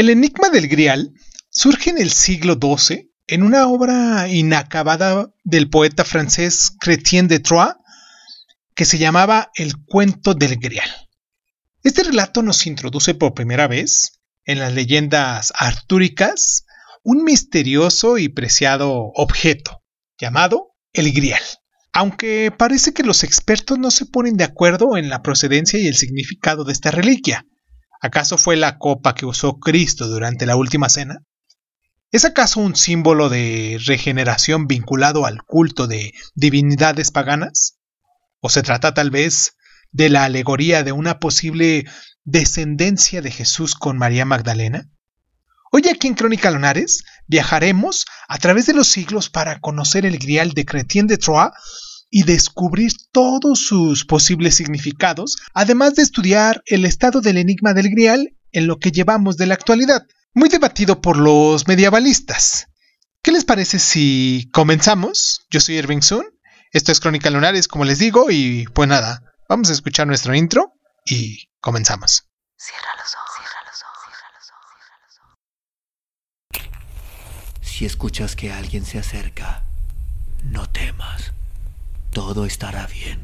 El enigma del Grial surge en el siglo XII en una obra inacabada del poeta francés Chrétien de Troyes que se llamaba El cuento del Grial. Este relato nos introduce por primera vez en las leyendas artúricas un misterioso y preciado objeto llamado el Grial. Aunque parece que los expertos no se ponen de acuerdo en la procedencia y el significado de esta reliquia. ¿Acaso fue la copa que usó Cristo durante la última cena? ¿Es acaso un símbolo de regeneración vinculado al culto de divinidades paganas? ¿O se trata tal vez de la alegoría de una posible descendencia de Jesús con María Magdalena? Hoy aquí en Crónica Lonares viajaremos a través de los siglos para conocer el grial de Chrétien de Troyes y descubrir todos sus posibles significados, además de estudiar el estado del enigma del grial en lo que llevamos de la actualidad, muy debatido por los medievalistas. ¿Qué les parece si comenzamos? Yo soy Irving Sun, esto es Crónica Lunares, como les digo, y pues nada, vamos a escuchar nuestro intro y comenzamos. Cierra los ojos, cierra los ojos, cierra los ojos, cierra los ojos. Si escuchas que alguien se acerca, no temas todo estará bien.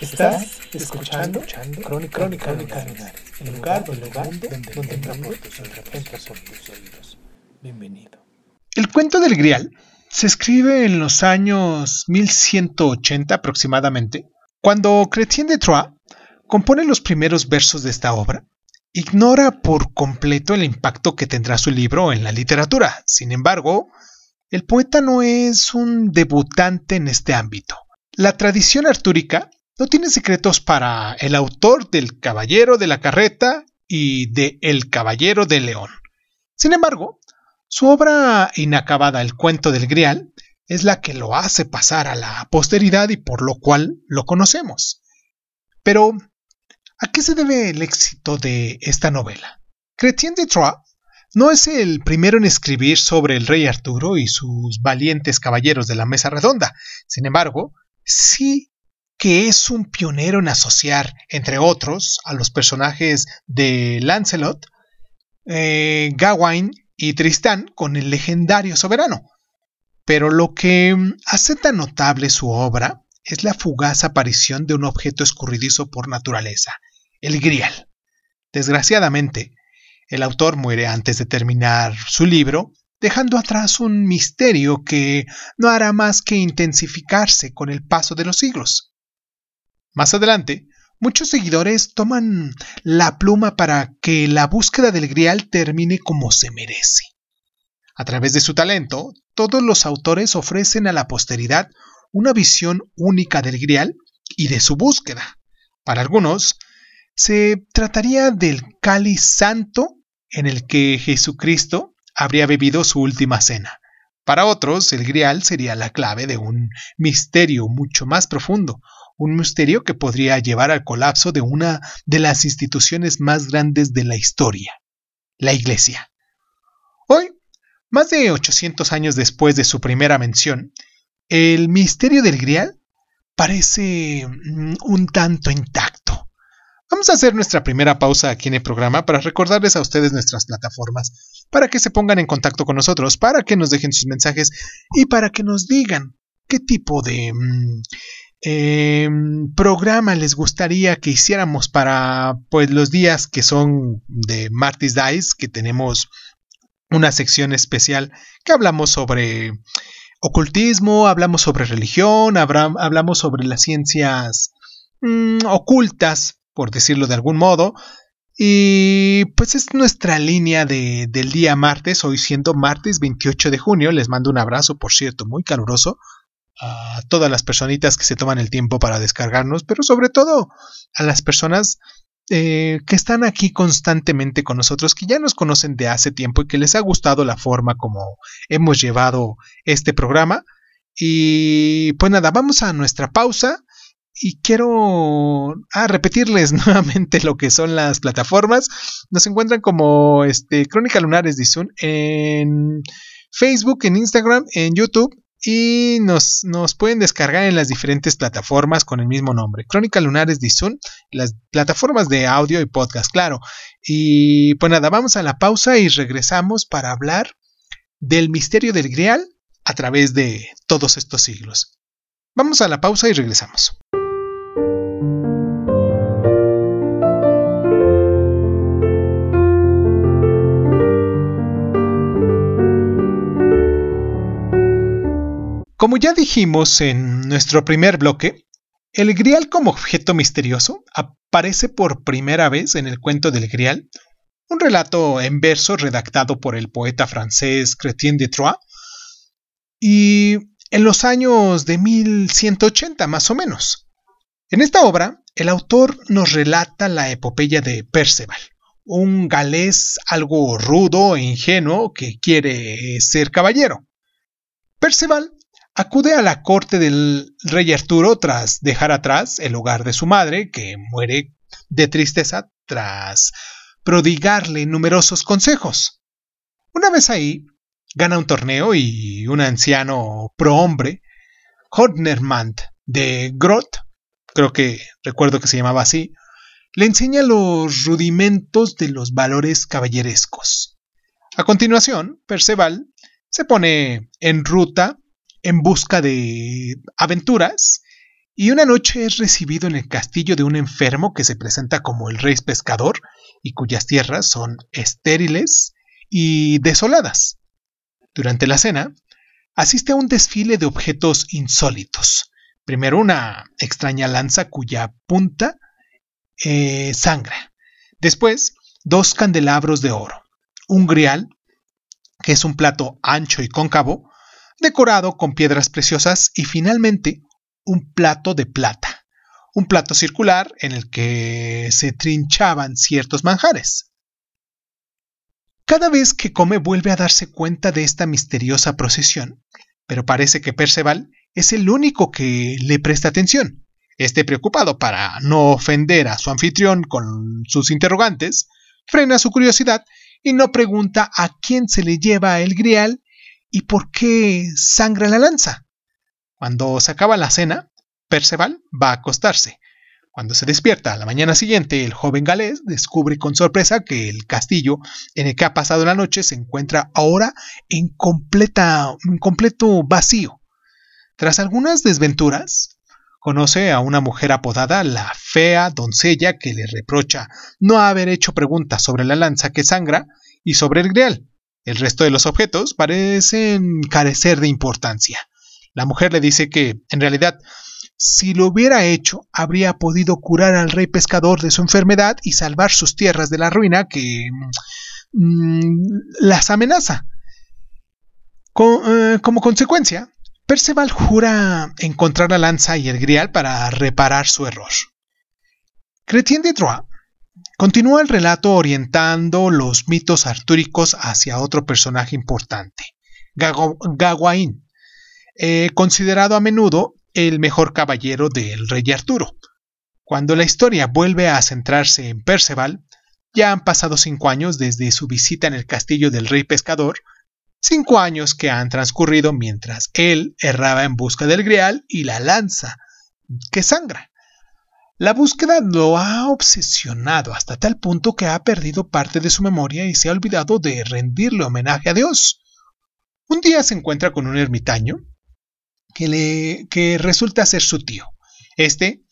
Estás escuchando, escuchando Crónica, Crónica, Crónica el lugar, el lugar donde, donde, donde entra por tus oídos. Bienvenido. El cuento del Grial se escribe en los años 1180 aproximadamente, cuando Chrétien de Troyes compone los primeros versos de esta obra. Ignora por completo el impacto que tendrá su libro en la literatura. Sin embargo, el poeta no es un debutante en este ámbito. La tradición artúrica no tiene secretos para el autor del Caballero de la Carreta y de El Caballero de León. Sin embargo, su obra inacabada, El cuento del Grial, es la que lo hace pasar a la posteridad y por lo cual lo conocemos. Pero, ¿a qué se debe el éxito de esta novela? Chrétien de Troyes no es el primero en escribir sobre el rey Arturo y sus valientes caballeros de la mesa redonda. Sin embargo, sí que es un pionero en asociar, entre otros, a los personajes de Lancelot, eh, Gawain y Tristán con el legendario soberano. Pero lo que hace tan notable su obra es la fugaz aparición de un objeto escurridizo por naturaleza, el grial. Desgraciadamente, el autor muere antes de terminar su libro, dejando atrás un misterio que no hará más que intensificarse con el paso de los siglos. Más adelante, muchos seguidores toman la pluma para que la búsqueda del grial termine como se merece. A través de su talento, todos los autores ofrecen a la posteridad una visión única del grial y de su búsqueda. Para algunos, se trataría del cáliz santo en el que Jesucristo habría bebido su última cena. Para otros, el grial sería la clave de un misterio mucho más profundo, un misterio que podría llevar al colapso de una de las instituciones más grandes de la historia, la Iglesia. Hoy, más de 800 años después de su primera mención, el misterio del Grial parece mm, un tanto intacto. Vamos a hacer nuestra primera pausa aquí en el programa para recordarles a ustedes nuestras plataformas, para que se pongan en contacto con nosotros, para que nos dejen sus mensajes y para que nos digan qué tipo de mm, eh, programa les gustaría que hiciéramos para pues los días que son de Martis Dice, que tenemos una sección especial que hablamos sobre ocultismo, hablamos sobre religión, hablamos sobre las ciencias mm, ocultas, por decirlo de algún modo. Y pues es nuestra línea de, del día martes, hoy siendo martes 28 de junio. Les mando un abrazo, por cierto, muy caluroso a todas las personitas que se toman el tiempo para descargarnos, pero sobre todo a las personas eh, que están aquí constantemente con nosotros, que ya nos conocen de hace tiempo y que les ha gustado la forma como hemos llevado este programa. Y pues nada, vamos a nuestra pausa y quiero ah, repetirles nuevamente lo que son las plataformas. Nos encuentran como este, Crónica Lunares Zoom en Facebook, en Instagram, en YouTube y nos, nos, pueden descargar en las diferentes plataformas con el mismo nombre. Crónica Lunares Zoom, las plataformas de audio y podcast, claro. Y pues nada, vamos a la pausa y regresamos para hablar del misterio del Grial a través de todos estos siglos. Vamos a la pausa y regresamos. Como ya dijimos en nuestro primer bloque, el grial como objeto misterioso aparece por primera vez en el cuento del grial, un relato en verso redactado por el poeta francés Chrétien de Troyes, y en los años de 1180 más o menos. En esta obra, el autor nos relata la epopeya de Perceval, un galés algo rudo e ingenuo que quiere ser caballero. Perceval acude a la corte del rey Arturo tras dejar atrás el hogar de su madre, que muere de tristeza tras prodigarle numerosos consejos. Una vez ahí, gana un torneo y un anciano prohombre, Hodnermant de Groth, creo que recuerdo que se llamaba así, le enseña los rudimentos de los valores caballerescos. A continuación, Perceval se pone en ruta en busca de aventuras y una noche es recibido en el castillo de un enfermo que se presenta como el rey pescador y cuyas tierras son estériles y desoladas. Durante la cena, asiste a un desfile de objetos insólitos. Primero una extraña lanza cuya punta eh, sangra. Después, dos candelabros de oro. Un grial, que es un plato ancho y cóncavo, decorado con piedras preciosas y finalmente un plato de plata, un plato circular en el que se trinchaban ciertos manjares. Cada vez que come vuelve a darse cuenta de esta misteriosa procesión, pero parece que Perceval es el único que le presta atención. Este preocupado para no ofender a su anfitrión con sus interrogantes, frena su curiosidad y no pregunta a quién se le lleva el grial ¿Y por qué sangra la lanza? Cuando se acaba la cena, Perceval va a acostarse. Cuando se despierta a la mañana siguiente, el joven galés descubre con sorpresa que el castillo en el que ha pasado la noche se encuentra ahora en, completa, en completo vacío. Tras algunas desventuras, conoce a una mujer apodada la fea doncella que le reprocha no haber hecho preguntas sobre la lanza que sangra y sobre el grial. El resto de los objetos parecen carecer de importancia. La mujer le dice que, en realidad, si lo hubiera hecho, habría podido curar al rey pescador de su enfermedad y salvar sus tierras de la ruina que mm, las amenaza. Eh, como consecuencia, Perceval jura encontrar la lanza y el grial para reparar su error. Chrétien de Troyes Continúa el relato orientando los mitos artúricos hacia otro personaje importante, Gawain, eh, considerado a menudo el mejor caballero del rey Arturo. Cuando la historia vuelve a centrarse en Perceval, ya han pasado cinco años desde su visita en el castillo del rey pescador, cinco años que han transcurrido mientras él erraba en busca del grial y la lanza que sangra. La búsqueda lo ha obsesionado hasta tal punto que ha perdido parte de su memoria y se ha olvidado de rendirle homenaje a Dios. Un día se encuentra con un ermitaño que, le, que resulta ser su tío. Este,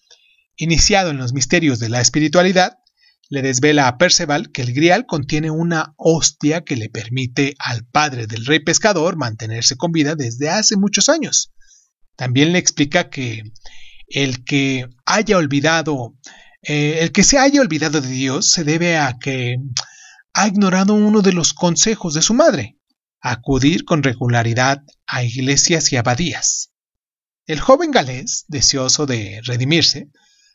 iniciado en los misterios de la espiritualidad, le desvela a Perceval que el grial contiene una hostia que le permite al padre del rey pescador mantenerse con vida desde hace muchos años. También le explica que el que haya olvidado, eh, el que se haya olvidado de Dios se debe a que ha ignorado uno de los consejos de su madre, acudir con regularidad a iglesias y abadías. El joven galés, deseoso de redimirse,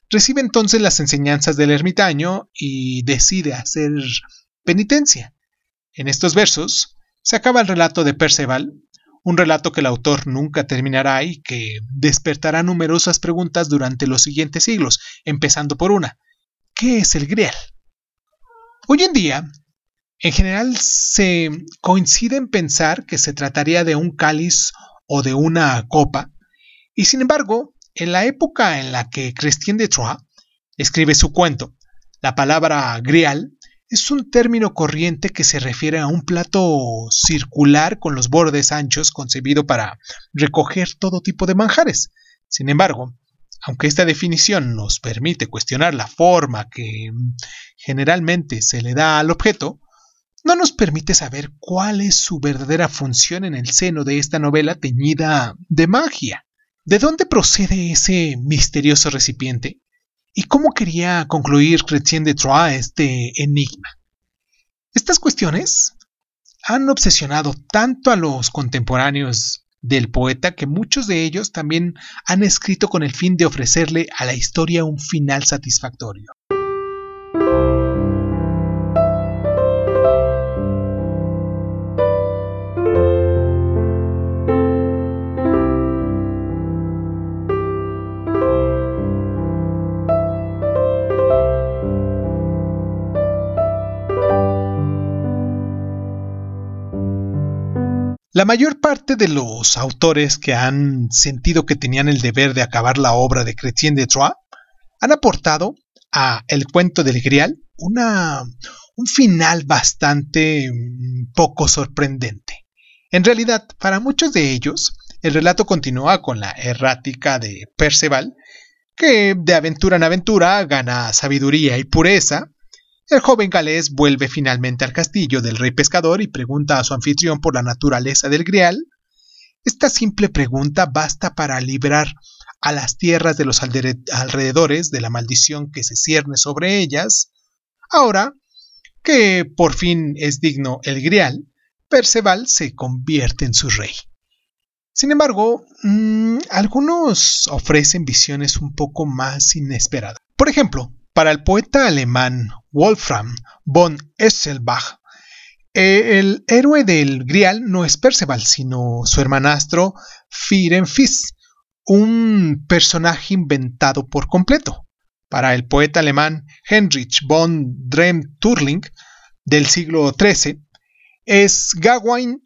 recibe entonces las enseñanzas del ermitaño y decide hacer penitencia. En estos versos se acaba el relato de Perceval, un relato que el autor nunca terminará y que despertará numerosas preguntas durante los siguientes siglos, empezando por una. ¿Qué es el Grial? Hoy en día, en general se coincide en pensar que se trataría de un cáliz o de una copa, y sin embargo, en la época en la que Christian de Troyes escribe su cuento, la palabra grial es un término corriente que se refiere a un plato circular con los bordes anchos concebido para recoger todo tipo de manjares. Sin embargo, aunque esta definición nos permite cuestionar la forma que generalmente se le da al objeto, no nos permite saber cuál es su verdadera función en el seno de esta novela teñida de magia. ¿De dónde procede ese misterioso recipiente? ¿Y cómo quería concluir Chrétien de Troyes este enigma? Estas cuestiones han obsesionado tanto a los contemporáneos del poeta que muchos de ellos también han escrito con el fin de ofrecerle a la historia un final satisfactorio. La mayor parte de los autores que han sentido que tenían el deber de acabar la obra de Chrétien de Troyes han aportado a El cuento del Grial una, un final bastante mm, poco sorprendente. En realidad, para muchos de ellos, el relato continúa con la errática de Perceval, que de aventura en aventura gana sabiduría y pureza, el joven galés vuelve finalmente al castillo del rey pescador y pregunta a su anfitrión por la naturaleza del grial. Esta simple pregunta basta para librar a las tierras de los alrededores de la maldición que se cierne sobre ellas. Ahora que por fin es digno el grial, Perceval se convierte en su rey. Sin embargo, mm, algunos ofrecen visiones un poco más inesperadas. Por ejemplo, para el poeta alemán Wolfram von Esselbach, eh, el héroe del Grial no es Perceval, sino su hermanastro Firenfis, un personaje inventado por completo. Para el poeta alemán Heinrich von Drem-Turling del siglo XIII, es Gawain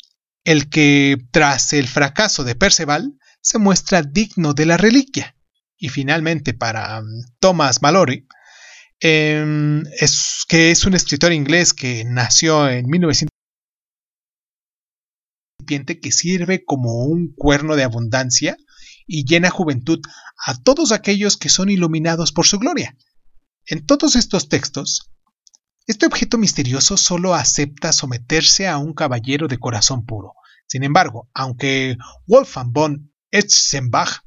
el que, tras el fracaso de Perceval, se muestra digno de la reliquia. Y finalmente, para mm, Thomas Mallory, Em, es, que es un escritor inglés que nació en 1900 que sirve como un cuerno de abundancia y llena juventud a todos aquellos que son iluminados por su gloria. En todos estos textos, este objeto misterioso solo acepta someterse a un caballero de corazón puro. Sin embargo, aunque Wolfgang von Etzenbach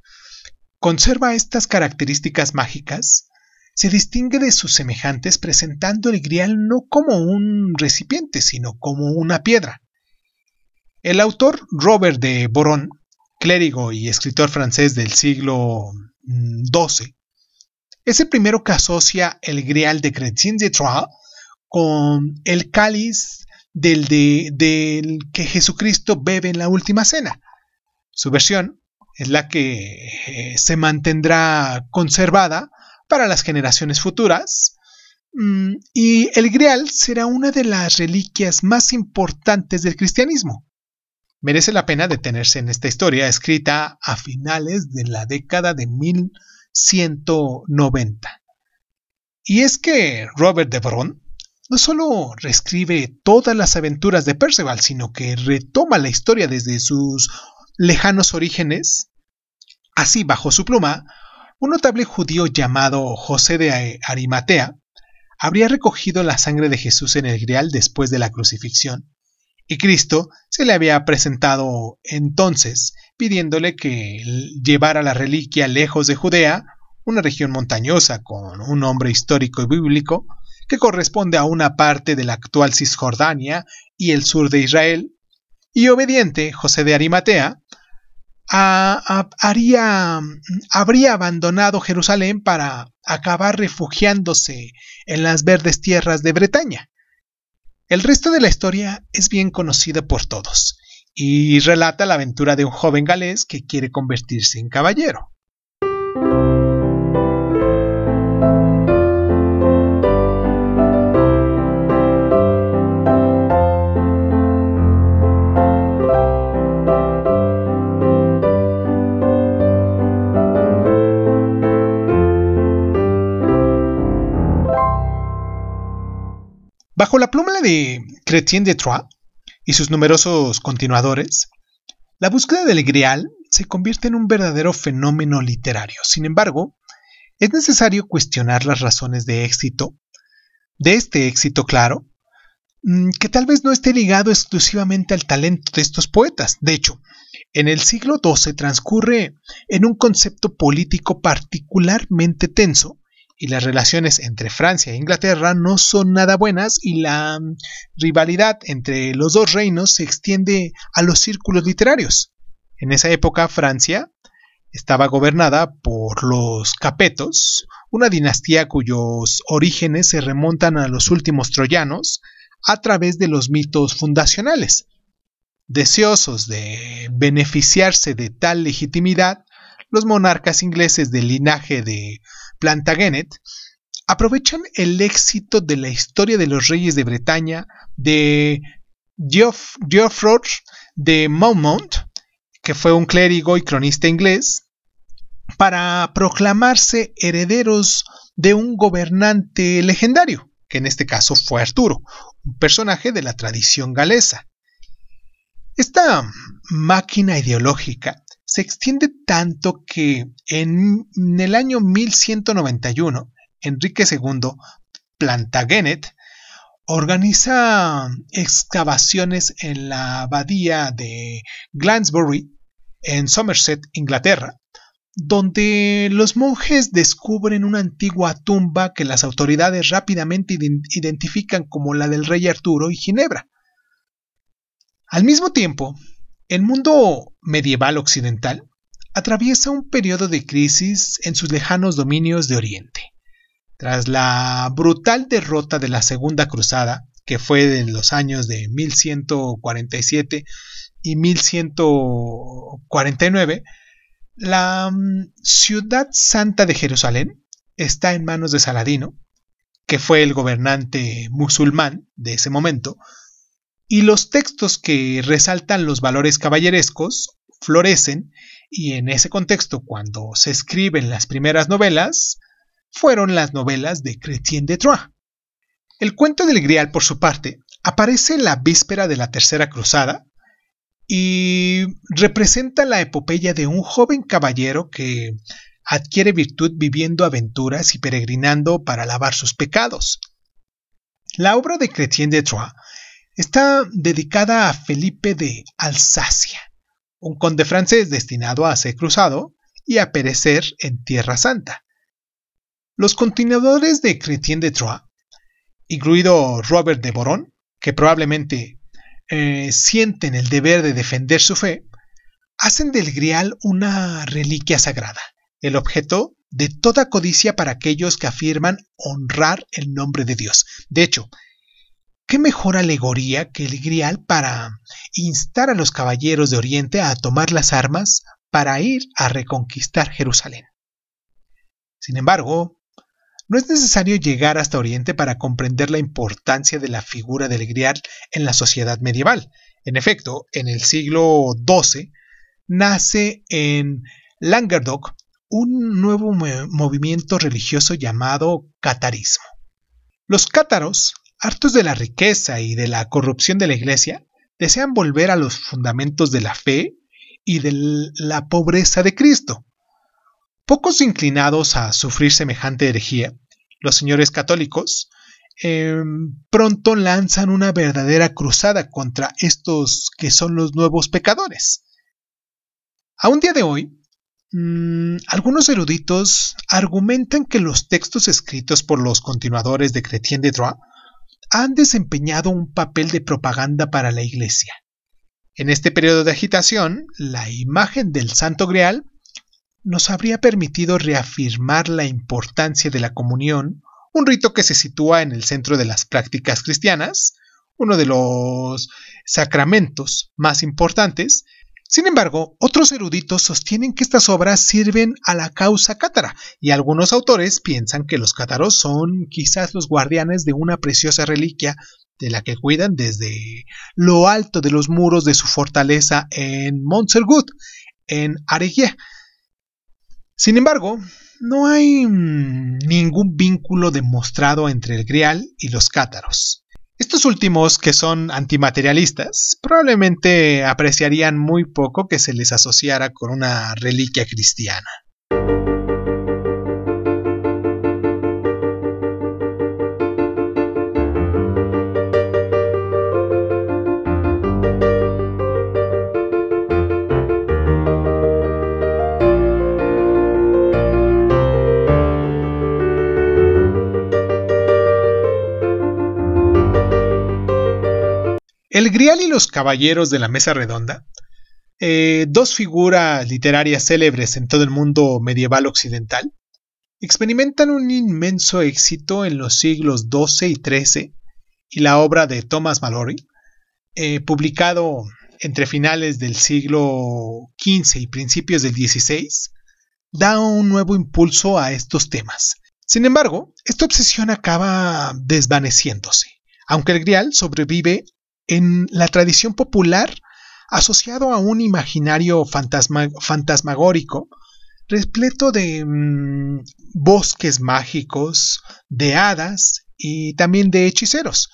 conserva estas características mágicas, se distingue de sus semejantes presentando el grial no como un recipiente, sino como una piedra. El autor Robert de Boron, clérigo y escritor francés del siglo XII, es el primero que asocia el grial de Chrétien de Troyes con el cáliz del, del que Jesucristo bebe en la última cena. Su versión es la que eh, se mantendrá conservada para las generaciones futuras. Mm, y el Grial será una de las reliquias más importantes del cristianismo. Merece la pena detenerse en esta historia escrita a finales de la década de 1190. Y es que Robert de Boron no solo reescribe todas las aventuras de Perceval, sino que retoma la historia desde sus lejanos orígenes. Así, bajo su pluma, un notable judío llamado José de Arimatea habría recogido la sangre de Jesús en el grial después de la crucifixión, y Cristo se le había presentado entonces pidiéndole que llevara la reliquia lejos de Judea, una región montañosa con un nombre histórico y bíblico, que corresponde a una parte de la actual Cisjordania y el sur de Israel, y obediente José de Arimatea habría abandonado Jerusalén para acabar refugiándose en las verdes tierras de Bretaña. El resto de la historia es bien conocida por todos, y relata la aventura de un joven galés que quiere convertirse en caballero. Bajo la pluma de Chrétien de Troyes y sus numerosos continuadores, la búsqueda del Grial se convierte en un verdadero fenómeno literario. Sin embargo, es necesario cuestionar las razones de éxito, de este éxito claro, mm, que tal vez no esté ligado exclusivamente al talento de estos poetas. De hecho, en el siglo XII transcurre en un concepto político particularmente tenso y las relaciones entre Francia e Inglaterra no son nada buenas y la mm, rivalidad entre los dos reinos se extiende a los círculos literarios. En esa época Francia estaba gobernada por los Capetos, una dinastía cuyos orígenes se remontan a los últimos troyanos a través de los mitos fundacionales. Deseosos de beneficiarse de tal legitimidad, los monarcas ingleses del linaje de Plantagenet aprovechan el éxito de la historia de los reyes de Bretaña de Geoffroy de Monmouth, que fue un clérigo y cronista inglés, para proclamarse herederos de un gobernante legendario, que en este caso fue Arturo, un personaje de la tradición galesa. Esta máquina ideológica se extiende tanto que en, el año 1191 Enrique II Plantagenet organiza excavaciones en la abadía de Glansbury en Somerset, Inglaterra, donde los monjes descubren una antigua tumba que las autoridades rápidamente identifican como la del rey Arturo y Ginebra. Al mismo tiempo, el mundo medieval occidental atraviesa un periodo de crisis en sus lejanos dominios de Oriente. Tras la brutal derrota de la Segunda Cruzada, que fue en los años de 1147 y 1149, la mm, ciudad santa de Jerusalén está en manos de Saladino, que fue el gobernante musulmán de ese momento, y los textos que resaltan los valores caballerescos florecen y en ese contexto cuando se escriben las primeras novelas fueron las novelas de Chrétien de Troyes. El cuento del Grial, por su parte, aparece en la víspera de la Tercera Cruzada y representa la epopeya de un joven caballero que adquiere virtud viviendo aventuras y peregrinando para lavar sus pecados. La obra de Chrétien de Troyes está dedicada a Felipe de Alsacia, un conde francés destinado a ser cruzado y a perecer en Tierra Santa. Los continuadores de Chrétien de Troyes, incluido Robert de Boron, que probablemente eh, sienten el deber de defender su fe, hacen del grial una reliquia sagrada, el objeto de toda codicia para aquellos que afirman honrar el nombre de Dios. De hecho, ¿Qué mejor alegoría que el grial para instar a los caballeros de Oriente a tomar las armas para ir a reconquistar Jerusalén? Sin embargo, no es necesario llegar hasta Oriente para comprender la importancia de la figura del grial en la sociedad medieval. En efecto, en el siglo XII nace en Languedoc un nuevo movimiento religioso llamado catarismo. Los cátaros hartos de la riqueza y de la corrupción de la Iglesia, desean volver a los fundamentos de la fe y de la pobreza de Cristo. Pocos inclinados a sufrir semejante herejía, los señores católicos em, pronto lanzan una verdadera cruzada contra estos que son los nuevos pecadores. A un día de hoy, mm, algunos eruditos argumentan que los textos escritos por los continuadores de Chrétien de Troyes han desempeñado un papel de propaganda para la Iglesia. En este periodo de agitación, la imagen del Santo Grial nos habría permitido reafirmar la importancia de la comunión, un rito que se sitúa en el centro de las prácticas cristianas, uno de los sacramentos más importantes. Sin embargo, otros eruditos sostienen que estas obras sirven a la causa cátara, y algunos autores piensan que los cátaros son quizás los guardianes de una preciosa reliquia de la que cuidan desde lo alto de los muros de su fortaleza en Montsergut, en Aregué. Sin embargo, no hay mm, ningún vínculo demostrado entre el grial y los cátaros. Estos últimos, que son antimaterialistas, probablemente apreciarían muy poco que se les asociara con una reliquia cristiana. El Grial y los Caballeros de la Mesa Redonda, eh, dos figuras literarias célebres en todo el mundo medieval occidental, experimentan un inmenso éxito en los siglos XII y XIII y la obra de Thomas Mallory, eh, publicado entre finales del siglo XV y principios del XVI, da un nuevo impulso a estos temas. Sin embargo, esta obsesión acaba desvaneciéndose, aunque el Grial sobrevive en la tradición popular asociado a un imaginario fantasmagórico repleto de mm, bosques mágicos, de hadas y también de hechiceros.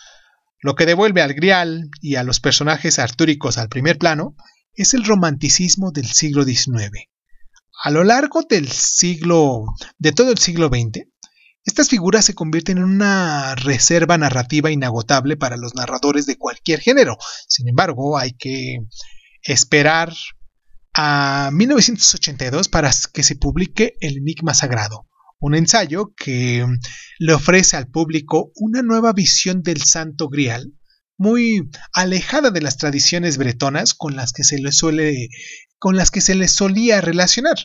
Lo que devuelve al Grial y a los personajes artúricos al primer plano es el romanticismo del siglo XIX. A lo largo del siglo, de todo el siglo XX, estas figuras se convierten en una reserva narrativa inagotable para los narradores de cualquier género. Sin embargo, hay que esperar a 1982 para que se publique El Enigma Sagrado, un ensayo que le ofrece al público una nueva visión del Santo Grial, muy alejada de las tradiciones bretonas con las que se le suele con las que se le solía relacionar.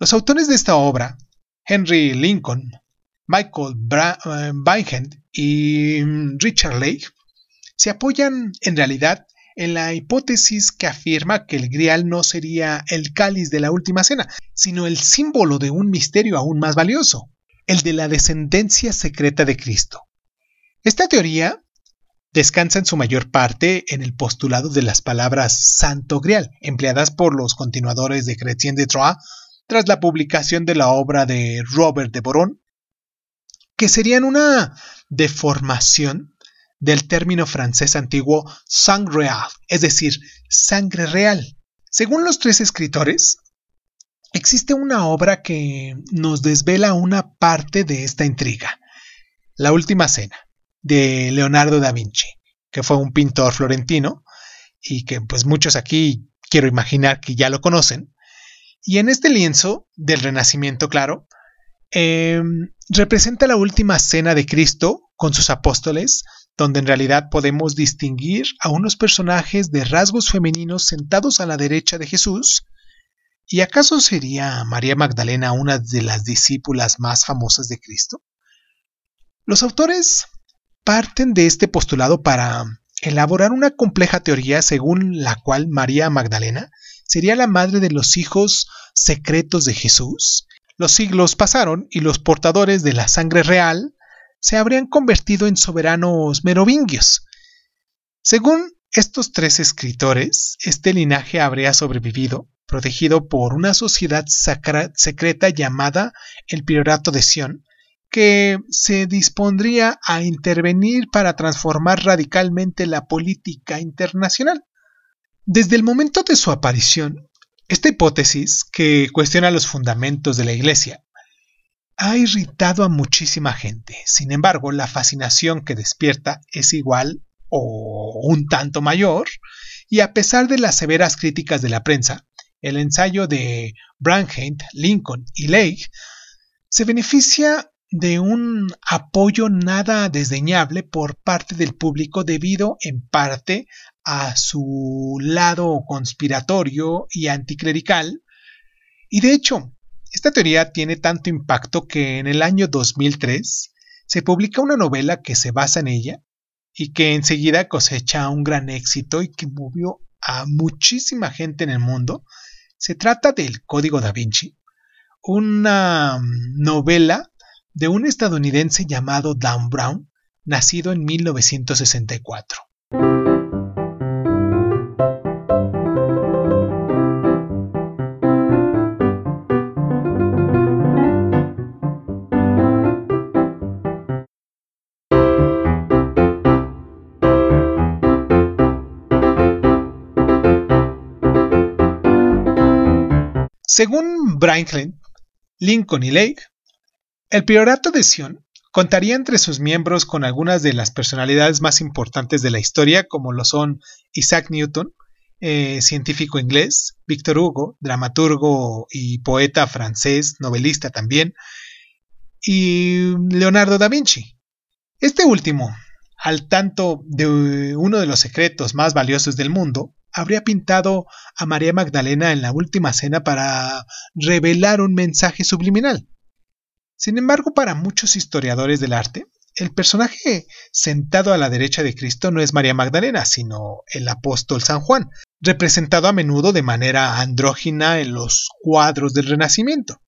Los autores de esta obra Henry Lincoln, Michael Bynhend eh, y mm, Richard Lake se apoyan en realidad en la hipótesis que afirma que el grial no sería el cáliz de la última cena, sino el símbolo de un misterio aún más valioso, el de la descendencia secreta de Cristo. Esta teoría descansa en su mayor parte en el postulado de las palabras santo grial, empleadas por los continuadores de Chrétien de Troyes tras la publicación de la obra de Robert de Boron, que serían una deformación del término francés antiguo sang real, es decir, sangre real. Según los tres escritores, existe una obra que nos desvela una parte de esta intriga, La Última Cena, de Leonardo da Vinci, que fue un pintor florentino y que pues muchos aquí quiero imaginar que ya lo conocen, y en este lienzo del Renacimiento, claro, em, representa la última cena de Cristo con sus apóstoles, donde en realidad podemos distinguir a unos personajes de rasgos femeninos sentados a la derecha de Jesús. ¿Y acaso sería María Magdalena una de las discípulas más famosas de Cristo? Los autores parten de este postulado para elaborar una compleja teoría según la cual María Magdalena sería la madre de los hijos secretos de Jesús. Los siglos pasaron y los portadores de la sangre real se habrían convertido en soberanos merovingios. Según estos tres escritores, este linaje habría sobrevivido, protegido por una sociedad secreta llamada el Priorato de Sion, que se dispondría a intervenir para transformar radicalmente la política internacional. Desde el momento de su aparición, esta hipótesis, que cuestiona los fundamentos de la Iglesia, ha irritado a muchísima gente. Sin embargo, la fascinación que despierta es igual o un tanto mayor, y a pesar de las severas críticas de la prensa, el ensayo de Branheim, Lincoln y Lake se beneficia de un apoyo nada desdeñable por parte del público debido en parte a su lado conspiratorio y anticlerical. Y de hecho, esta teoría tiene tanto impacto que en el año 2003 se publica una novela que se basa en ella y que enseguida cosecha un gran éxito y que movió a muchísima gente en el mundo. Se trata del Código da Vinci, una novela de un estadounidense llamado Dan Brown, nacido en 1964. Según Franklin, Lincoln y Lake, el priorato de Sion contaría entre sus miembros con algunas de las personalidades más importantes de la historia, como lo son Isaac Newton, eh, científico inglés, Víctor Hugo, dramaturgo y poeta francés, novelista también, y Leonardo da Vinci. Este último, al tanto de uno de los secretos más valiosos del mundo, habría pintado a María Magdalena en la última cena para revelar un mensaje subliminal. Sin embargo, para muchos historiadores del arte, el personaje sentado a la derecha de Cristo no es María Magdalena, sino el apóstol San Juan, representado a menudo de manera andrógina en los cuadros del Renacimiento.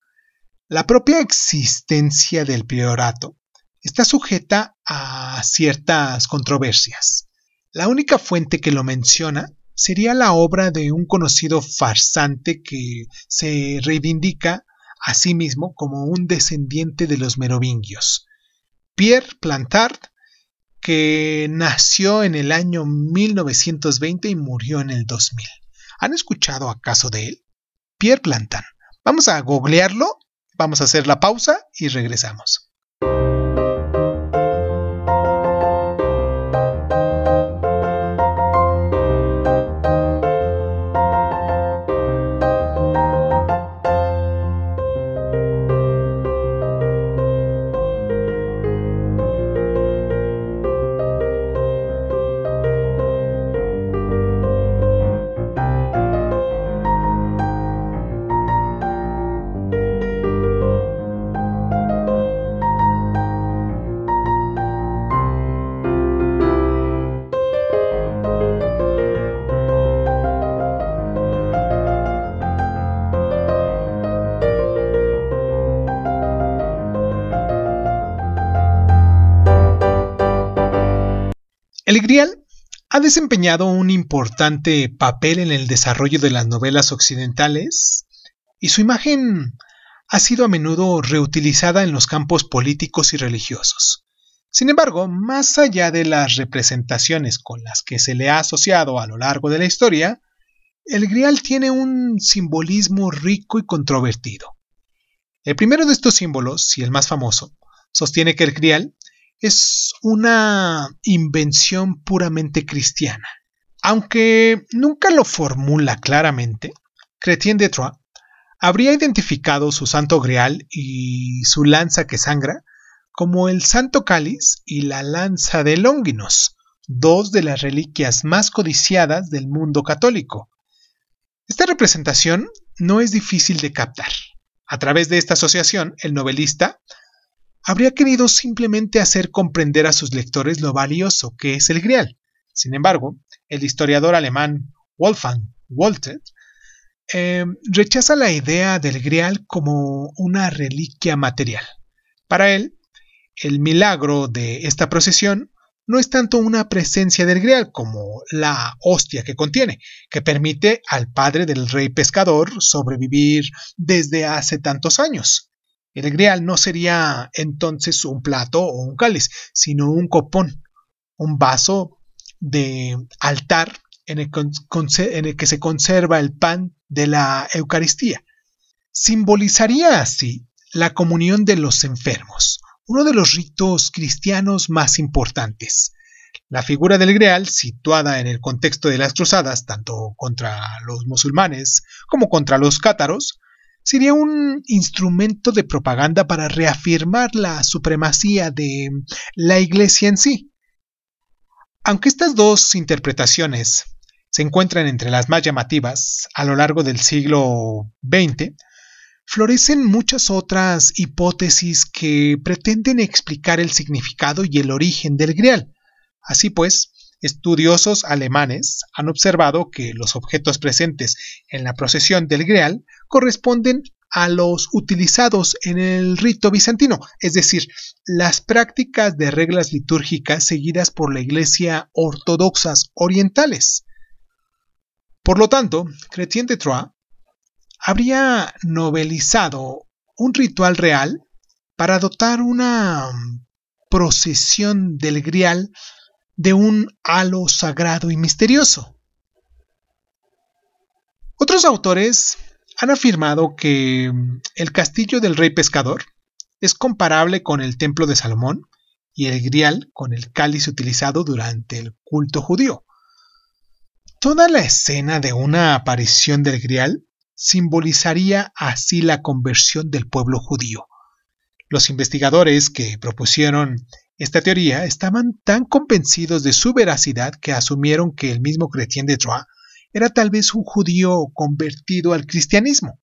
La propia existencia del priorato está sujeta a ciertas controversias. La única fuente que lo menciona sería la obra de un conocido farsante que se reivindica a sí mismo como un descendiente de los merovingios. Pierre Plantard, que nació en el año 1920 y murió en el 2000. ¿Han escuchado acaso de él? Pierre Plantard. Vamos a googlearlo, vamos a hacer la pausa y regresamos. Ha desempeñado un importante papel en el desarrollo de las novelas occidentales y su imagen ha sido a menudo reutilizada en los campos políticos y religiosos. Sin embargo, más allá de las representaciones con las que se le ha asociado a lo largo de la historia, el Grial tiene un simbolismo rico y controvertido. El primero de estos símbolos, y el más famoso, sostiene que el Grial es una invención puramente cristiana. Aunque nunca lo formula claramente, Chrétien de habría identificado su santo grial y su lanza que sangra como el santo cáliz y la lanza de Longinos, dos de las reliquias más codiciadas del mundo católico. Esta representación no es difícil de captar. A través de esta asociación, el novelista habría querido simplemente hacer comprender a sus lectores lo valioso que es el Grial. Sin embargo, el historiador alemán Wolfgang Woltert eh, rechaza la idea del Grial como una reliquia material. Para él, el milagro de esta procesión no es tanto una presencia del Grial como la hostia que contiene, que permite al padre del rey pescador sobrevivir desde hace tantos años. El grial no sería entonces un plato o un cáliz, sino un copón, un vaso de altar en el, que se conserva el pan de la Eucaristía. Simbolizaría así la comunión de los enfermos, uno de los ritos cristianos más importantes. La figura del Grial, situada en el contexto de las cruzadas, tanto contra los musulmanes como contra los cátaros, sería un instrumento de propaganda para reafirmar la supremacía de la Iglesia en sí. Aunque estas dos interpretaciones se encuentran entre las más llamativas a lo largo del siglo XX, florecen muchas otras hipótesis que pretenden explicar el significado y el origen del grial. Así pues, estudiosos alemanes han observado que los objetos presentes en la procesión del Grial corresponden a los utilizados en el rito bizantino, es decir, las prácticas de reglas litúrgicas seguidas por la Iglesia ortodoxas orientales. Por lo tanto, Chrétien de Troyes habría novelizado un ritual real para dotar una procesión del Grial de un halo sagrado y misterioso. Otros autores han afirmado que el castillo del rey pescador es comparable con el templo de Salomón y el grial con el cáliz utilizado durante el culto judío. Toda la escena de una aparición del grial simbolizaría así la conversión del pueblo judío. Los investigadores que propusieron esta teoría estaban tan convencidos de su veracidad que asumieron que el mismo Chrétien de Troyes era tal vez un judío convertido al cristianismo.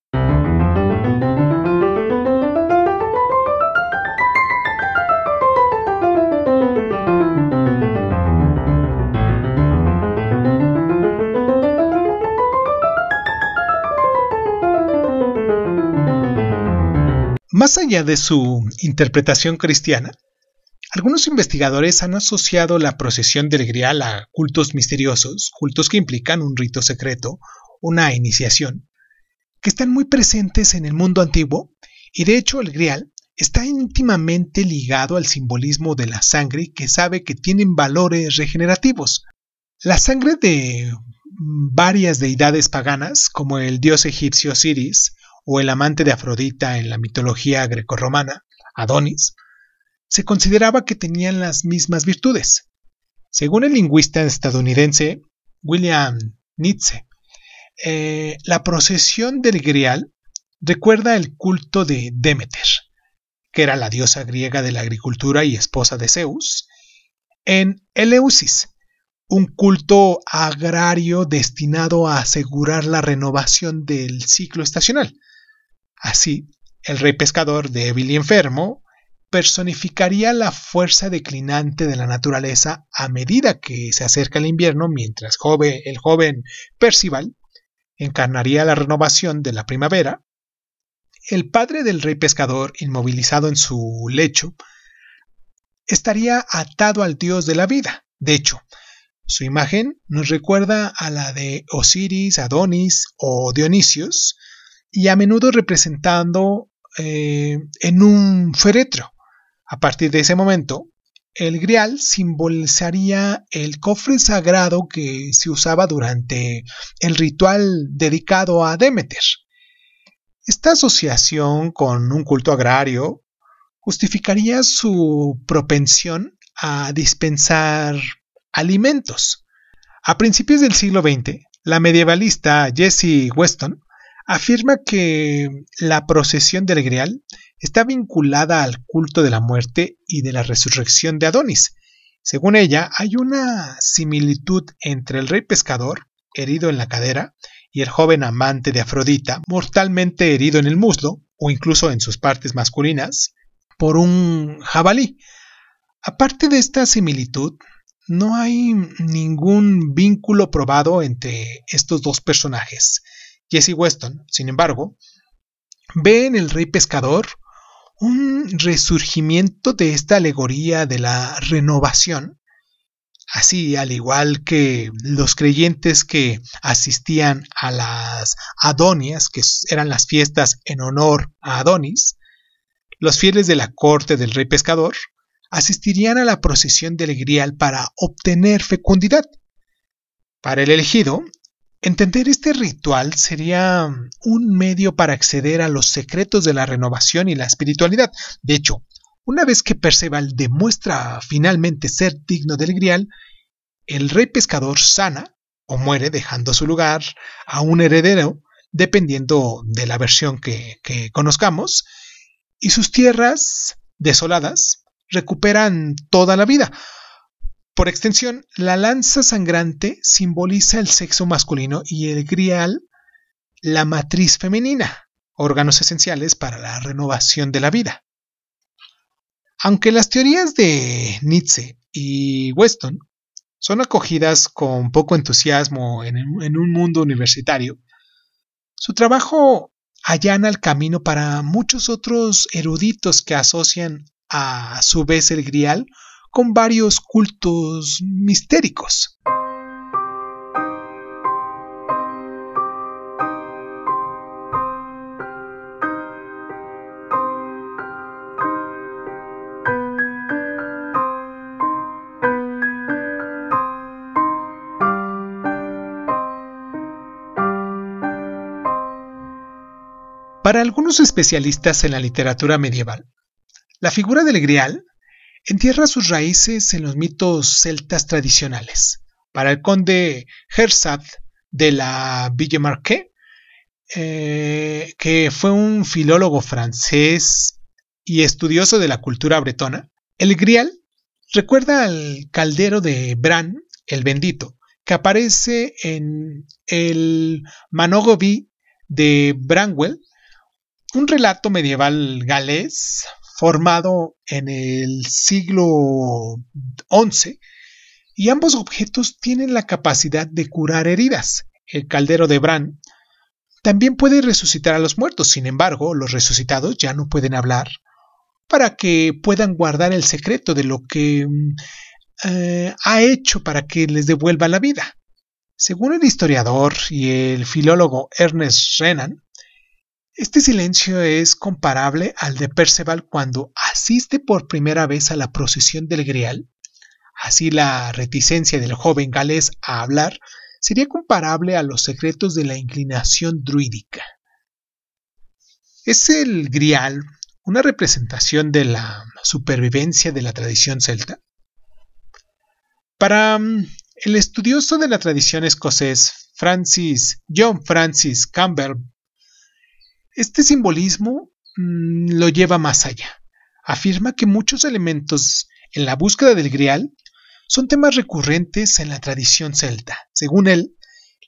Más allá de su interpretación cristiana, algunos investigadores han asociado la procesión del Grial a cultos misteriosos, cultos que implican un rito secreto, una iniciación, que están muy presentes en el mundo antiguo y de hecho el Grial está íntimamente ligado al simbolismo de la sangre que sabe que tienen valores regenerativos. La sangre de varias deidades paganas, como el dios egipcio Osiris, o el amante de Afrodita en la mitología grecorromana, Adonis, se consideraba que tenían las mismas virtudes. Según el lingüista estadounidense William Nietzsche, eh, la procesión del Grial recuerda el culto de Demeter, que era la diosa griega de la agricultura y esposa de Zeus, en Eleusis, un culto agrario destinado a asegurar la renovación del ciclo estacional. Así, el rey pescador débil y enfermo personificaría la fuerza declinante de la naturaleza a medida que se acerca el invierno, mientras el joven Percival encarnaría la renovación de la primavera. El padre del rey pescador, inmovilizado en su lecho, estaría atado al dios de la vida. De hecho, su imagen nos recuerda a la de Osiris, Adonis o Dionisios, y a menudo representando eh, en un féretro. A partir de ese momento, el grial simbolizaría el cofre sagrado que se usaba durante el ritual dedicado a Demeter. Esta asociación con un culto agrario justificaría su propensión a dispensar alimentos. A principios del siglo XX, la medievalista Jessie Weston afirma que la procesión del Grial está vinculada al culto de la muerte y de la resurrección de Adonis. Según ella, hay una similitud entre el rey pescador, herido en la cadera, y el joven amante de Afrodita, mortalmente herido en el muslo, o incluso en sus partes masculinas, por un jabalí. Aparte de esta similitud, no hay ningún vínculo probado entre estos dos personajes. Jesse Weston, sin embargo, ve en el rey pescador un resurgimiento de esta alegoría de la renovación. Así, al igual que los creyentes que asistían a las Adonias, que eran las fiestas en honor a Adonis, los fieles de la corte del rey pescador asistirían a la procesión del Grial para obtener fecundidad. Para el elegido, Entender este ritual sería un medio para acceder a los secretos de la renovación y la espiritualidad. De hecho, una vez que Perceval demuestra finalmente ser digno del grial, el rey pescador sana o muere dejando su lugar a un heredero, dependiendo de la versión que, que conozcamos, y sus tierras desoladas recuperan toda la vida, por extensión, la lanza sangrante simboliza el sexo masculino y el grial la matriz femenina, órganos esenciales para la renovación de la vida. Aunque las teorías de Nietzsche y Weston son acogidas con poco entusiasmo en, un mundo universitario, su trabajo allana el camino para muchos otros eruditos que asocian a su vez el grial con varios cultos mistéricos. Para algunos especialistas en la literatura medieval, la figura del grial entierra sus raíces en los mitos celtas tradicionales. Para el conde Hersad de la Villemarque, eh, que fue un filólogo francés y estudioso de la cultura bretona, el grial recuerda al caldero de Bran, el bendito, que aparece en el Manogovi de Branwell un relato medieval galés formado en el siglo XI y ambos objetos tienen la capacidad de curar heridas. El caldero de Bran también puede resucitar a los muertos, sin embargo, los resucitados ya no pueden hablar para que puedan guardar el secreto de lo que eh, ha hecho para que les devuelva la vida. Según el historiador y el filólogo Ernest Renan, este silencio es comparable al de Perceval cuando asiste por primera vez a la procesión del Grial. Así la reticencia del joven galés a hablar sería comparable a los secretos de la inclinación druídica. ¿Es el Grial una representación de la supervivencia de la tradición celta? Para mm, el estudioso de la tradición escocés Francis John Francis Campbell este simbolismo mm, lo lleva más allá. Afirma que muchos elementos en la búsqueda del grial son temas recurrentes en la tradición celta. Según él,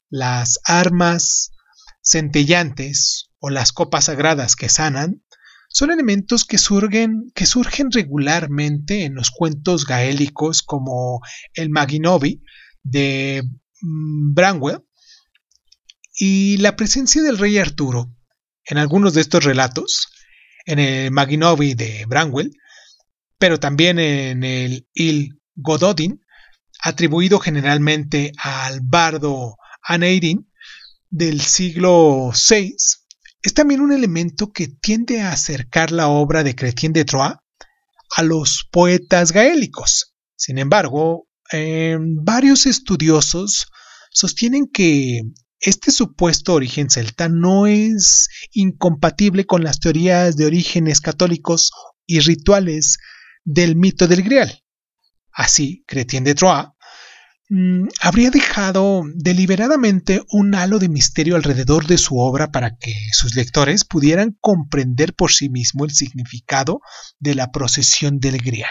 las armas centellantes o las copas sagradas que sanan son elementos que surgen, que surgen regularmente en los cuentos gaélicos como el Maginovi de mm, Branwell y la presencia del rey Arturo en algunos de estos relatos, en el Maginovi de Branwell, pero también en el Il Gododin, atribuido generalmente al bardo Aneirin del siglo VI, es también un elemento que tiende a acercar la obra de Chrétien de Troyes a los poetas gaélicos. Sin embargo, varios estudiosos sostienen que este supuesto origen celta no es incompatible con las teorías de orígenes católicos y rituales del mito del Grial. Así, Chrétien de Troyes mm, habría dejado deliberadamente un halo de misterio alrededor de su obra para que sus lectores pudieran comprender por sí mismo el significado de la procesión del Grial.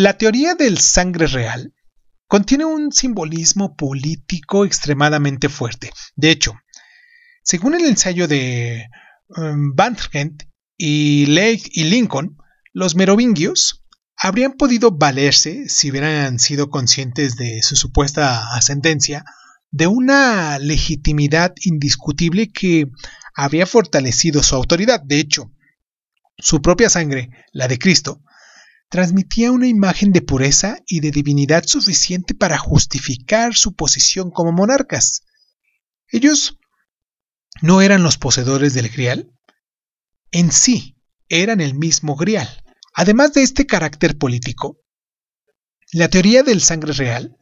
La teoría del sangre real contiene un simbolismo político extremadamente fuerte. De hecho, según el ensayo de um, y, y Lincoln, los merovingios habrían podido valerse, si hubieran sido conscientes de su supuesta ascendencia, de una legitimidad indiscutible que había fortalecido su autoridad. De hecho, su propia sangre, la de Cristo, transmitía una imagen de pureza y de divinidad suficiente para justificar su posición como monarcas. Ellos no eran los poseedores del grial, en sí eran el mismo grial. Además de este carácter político, la teoría del sangre real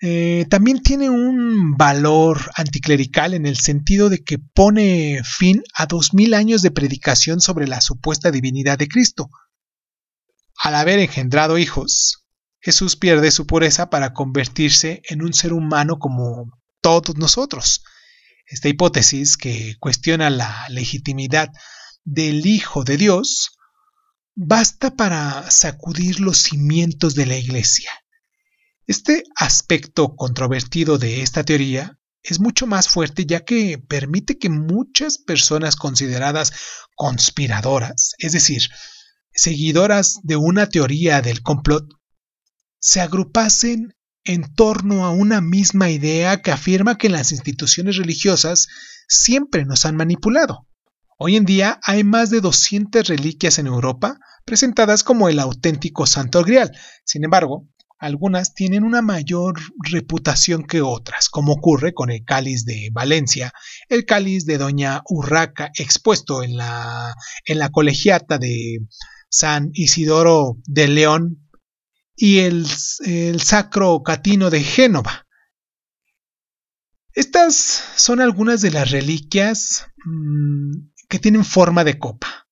eh, también tiene un valor anticlerical en el sentido de que pone fin a dos mil años de predicación sobre la supuesta divinidad de Cristo, al haber engendrado hijos, Jesús pierde su pureza para convertirse en un ser humano como todos nosotros. Esta hipótesis, que cuestiona la legitimidad del Hijo de Dios, basta para sacudir los cimientos de la Iglesia. Este aspecto controvertido de esta teoría es mucho más fuerte ya que permite que muchas personas consideradas conspiradoras, es decir, seguidoras de una teoría del complot, se agrupasen en torno a una misma idea que afirma que las instituciones religiosas siempre nos han manipulado. Hoy en día hay más de 200 reliquias en Europa presentadas como el auténtico Santo Grial. Sin embargo, algunas tienen una mayor reputación que otras, como ocurre con el cáliz de Valencia, el cáliz de Doña Urraca expuesto en la, en la colegiata de San Isidoro de León y el, Sacro Catino de Génova. Estas son algunas de las reliquias mm, que tienen forma de copa.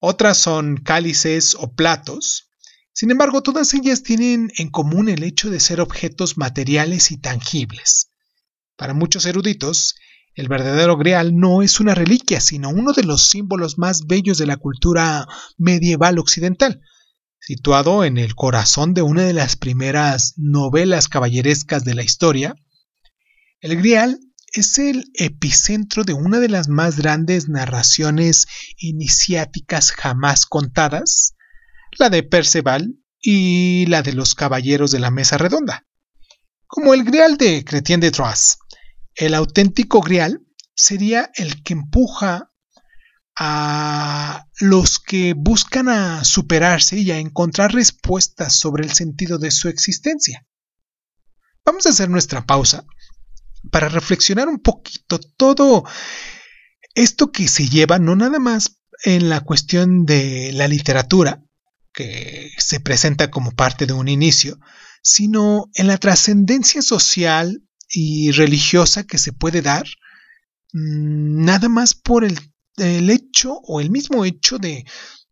Otras son cálices o platos. Sin embargo, todas ellas tienen en común el hecho de ser objetos materiales y tangibles. Para muchos eruditos, el verdadero grial no es una reliquia, sino uno de los símbolos más bellos de la cultura medieval occidental, situado en el corazón de una de las primeras novelas caballerescas de la historia, el Grial es el epicentro de una de las más grandes narraciones iniciáticas jamás contadas, la de Perceval y la de los caballeros de la mesa redonda. Como el Grial de Chrétien de Troyes, el auténtico Grial sería el que empuja a los que buscan a superarse y a encontrar respuestas sobre el sentido de su existencia. Vamos a hacer nuestra pausa para reflexionar un poquito todo esto que se lleva no nada más en la cuestión de la literatura, que se presenta como parte de un inicio, sino en la trascendencia social y religiosa que se puede dar mm, nada más por el el hecho o el mismo hecho de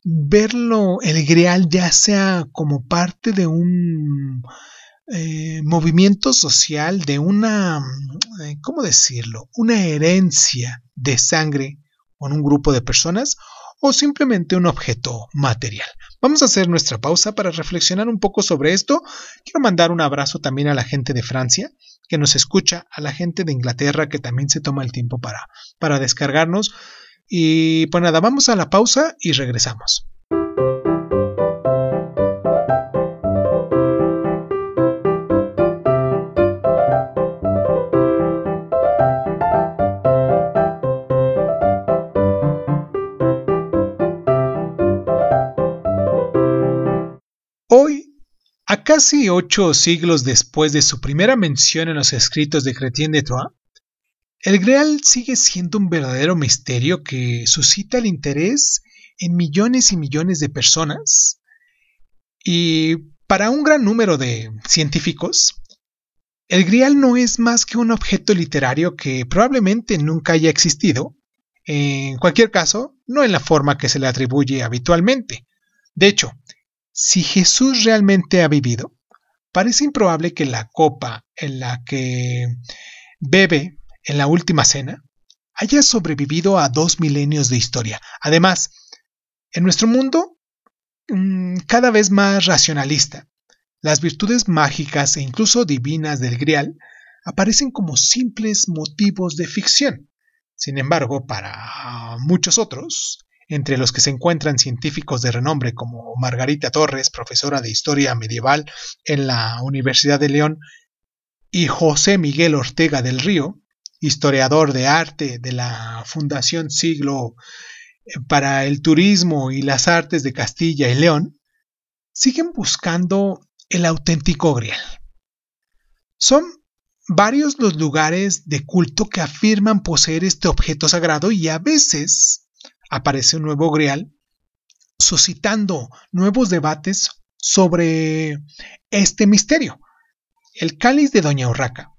verlo el grial ya sea como parte de un eh, movimiento social, de una, eh, ¿cómo decirlo? Una herencia de sangre con un grupo de personas o simplemente un objeto material. Vamos a hacer nuestra pausa para reflexionar un poco sobre esto. Quiero mandar un abrazo también a la gente de Francia que nos escucha, a la gente de Inglaterra que también se toma el tiempo para, para descargarnos. Y pues nada, vamos a la pausa y regresamos. Casi ocho siglos después de su primera mención en los escritos de Chrétien de Troyes, el Greal sigue siendo un verdadero misterio que suscita el interés en millones y millones de personas y para un gran número de científicos, el Grial no es más que un objeto literario que probablemente nunca haya existido, en cualquier caso, no en la forma que se le atribuye habitualmente. De hecho, si Jesús realmente ha vivido, parece improbable que la copa en la que bebe en la última cena haya sobrevivido a dos milenios de historia. Además, en nuestro mundo mm, cada vez más racionalista, las virtudes mágicas e incluso divinas del Grial aparecen como simples motivos de ficción. Sin embargo, para muchos otros, entre los que se encuentran científicos de renombre como Margarita Torres, profesora de Historia Medieval en la Universidad de León, y José Miguel Ortega del Río, historiador de arte de la Fundación Siglo eh, para el Turismo y las Artes de Castilla y León, siguen buscando el auténtico grial. Son varios los lugares de culto que afirman poseer este objeto sagrado y a veces aparece un nuevo grial suscitando nuevos debates sobre este misterio. El cáliz de Doña Urraca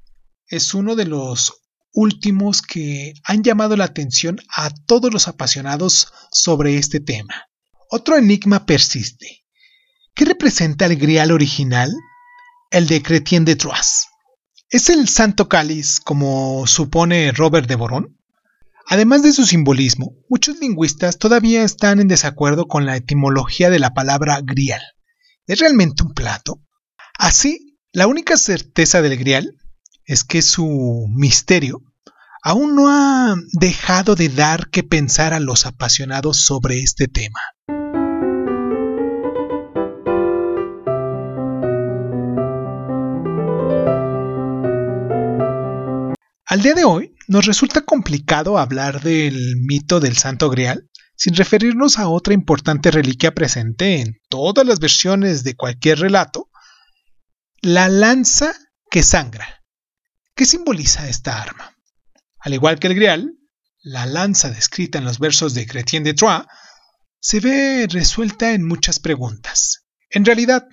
es uno de los últimos que han llamado la atención a todos los apasionados sobre este tema. Otro enigma persiste. ¿Qué representa el grial original? El de Chrétien de Troyes. ¿Es el Santo Cáliz como supone Robert de Borón? Además de su simbolismo, muchos lingüistas todavía están en desacuerdo con la etimología de la palabra grial. ¿Es realmente un plato? Así, la única certeza del grial es que su misterio aún no ha dejado de dar que pensar a los apasionados sobre este tema. Al día de hoy nos resulta complicado hablar del mito del Santo Grial sin referirnos a otra importante reliquia presente en todas las versiones de cualquier relato, la lanza que sangra. ¿Qué simboliza esta arma? Al igual que el grial, la lanza descrita en los versos de Chrétien de Troyes se ve resuelta en muchas preguntas. En realidad,